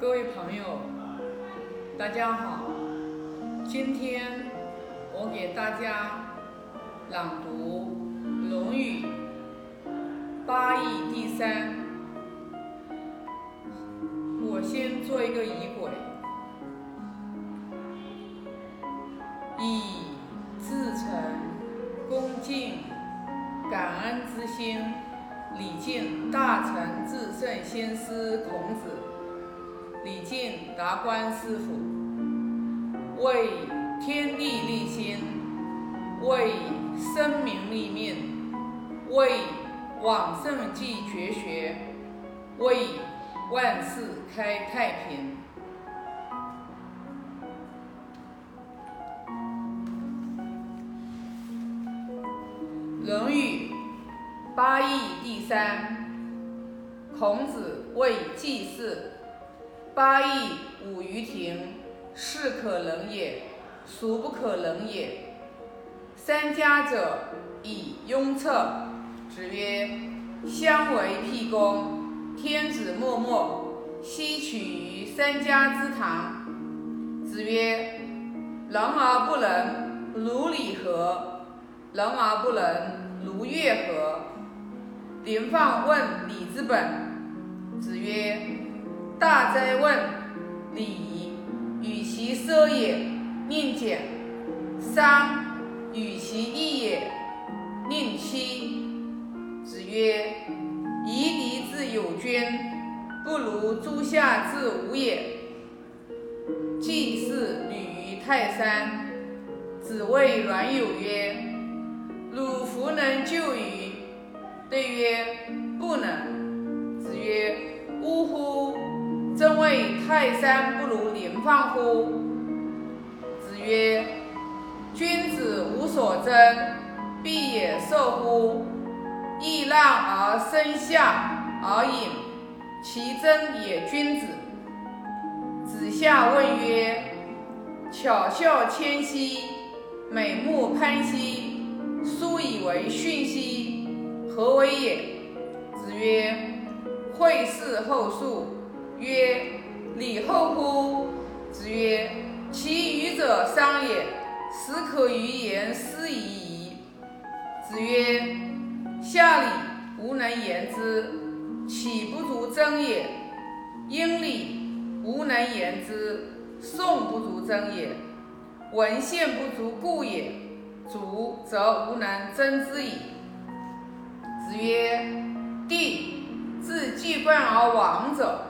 各位朋友，大家好。今天我给大家朗读《论语》八义第三。我先做一个仪轨，以至诚、恭敬、感恩之心，礼敬大成至圣先师孔子。礼敬达观师傅，为天地立心，为生民立命，为往圣继绝学，为万世开太平。《论语》八义第三，孔子谓季氏。八佾舞于庭，是可能也，孰不可能也？三家者，以雍策。子曰：相为辟公，天子默默，悉取于三家之堂。子曰：能而不能，如礼何？能而不能，如乐何？林放问礼之本。子曰。大哉问！礼，与其奢也，宁俭；三，与其义也，宁戚。子曰：夷狄之有君，不如诸夏之无也。季氏履于泰山。子谓冉有曰：“泰山不如林放乎？子曰：君子无所争，必也受乎？易让而生下而隐，其争也君子。子夏问曰：巧笑谦兮，美目潘兮，殊以为训兮，何为也？子曰：惠氏后述。曰：礼后乎？子曰：其余者商也，始可于言师矣矣。子曰：下礼无能言之，岂不足争也？殷礼无能言之，宋不足争也。文献不足故也，足则无能争之矣。子曰：帝自季冠而亡者。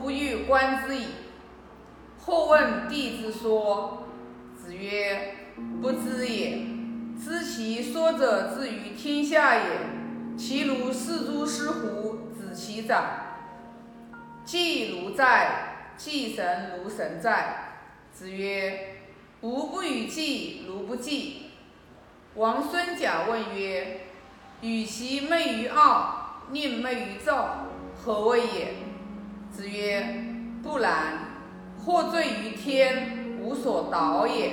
不欲观之矣。或问帝之说，子曰：不知也。知其说者至于天下也，其如是诸师乎？子其长。祭如在，祭神如神在。子曰：吾不与祭如不祭。王孙贾问曰：与其昧于傲，宁昧于赵，何谓也？子曰：不然，或罪于天，无所导也。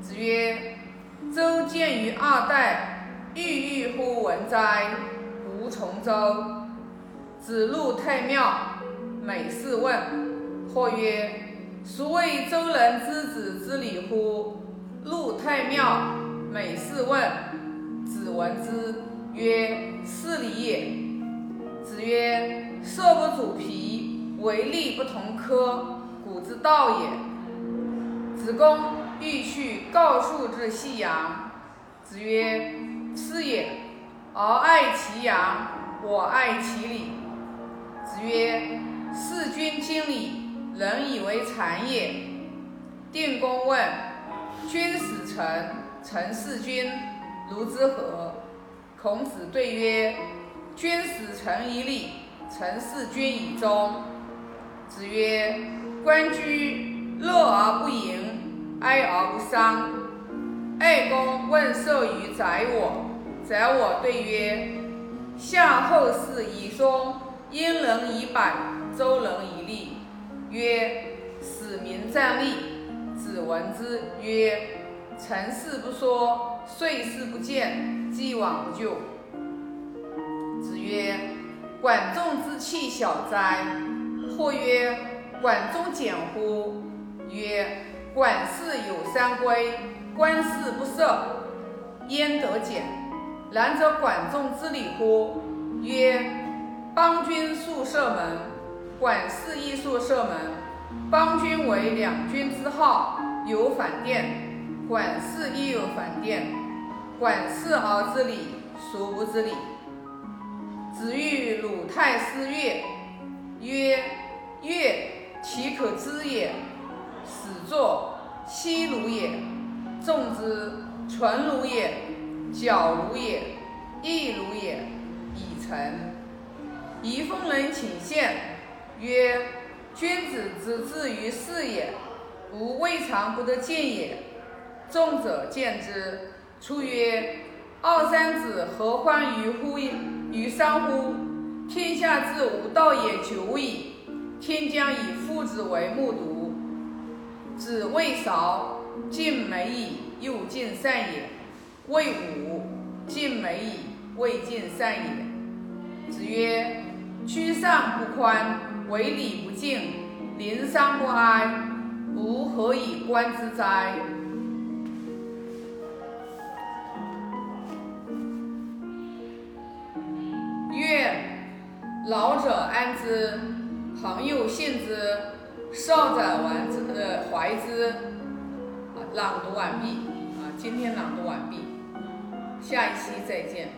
子曰：周见于二代，郁郁乎文哉！吾从周。子入太庙，每事问。或曰：孰谓周人之子之礼乎？入太庙，每事问。子闻之曰：是礼也。子曰。色不主皮，为利不同科，古之道也。子贡欲去告述之夕阳。子曰：是也。而爱其羊，我爱其礼。子曰：事君经礼，人以为谄也。定公问：君使臣，臣事君，如之何？孔子对曰：君使臣以礼。陈事君以忠。子曰：关雎，乐而不淫，哀而不伤。哀公问寿于宰我，宰我对曰：夏后氏以松，殷人以柏，周人以栗。曰：使民战立。子闻之曰：成事不说，遂事不见，既往不咎。子曰。管仲之器小哉？或曰：管仲简乎？曰：管事有三规，官事不赦，焉得简？然则管仲之礼乎？曰：邦君宿舍门，管事亦宿舍门。邦君为两军之号，有反殿；管事亦有反殿。管事而知礼，孰不知礼？子欲鲁太师乐，曰：乐其可知也。始作妻如也，众之纯如也，矫如也，义如也，已成。宜丰人请献，曰：君子之志于事也，吾未尝不得见也。众者见之，出曰：二三子何欢于乎于商乎？天下之无道也久矣，天将以父子为木渎。子谓韶：尽美矣，又尽善也。谓武：尽美矣，未尽善也。子曰：居上不宽，为礼不敬，临丧不哀，吾何以观之哉？老者安之，朋友信之。少载完之，呃，怀之，啊，朗读完毕，啊，今天朗读完毕，下一期再见。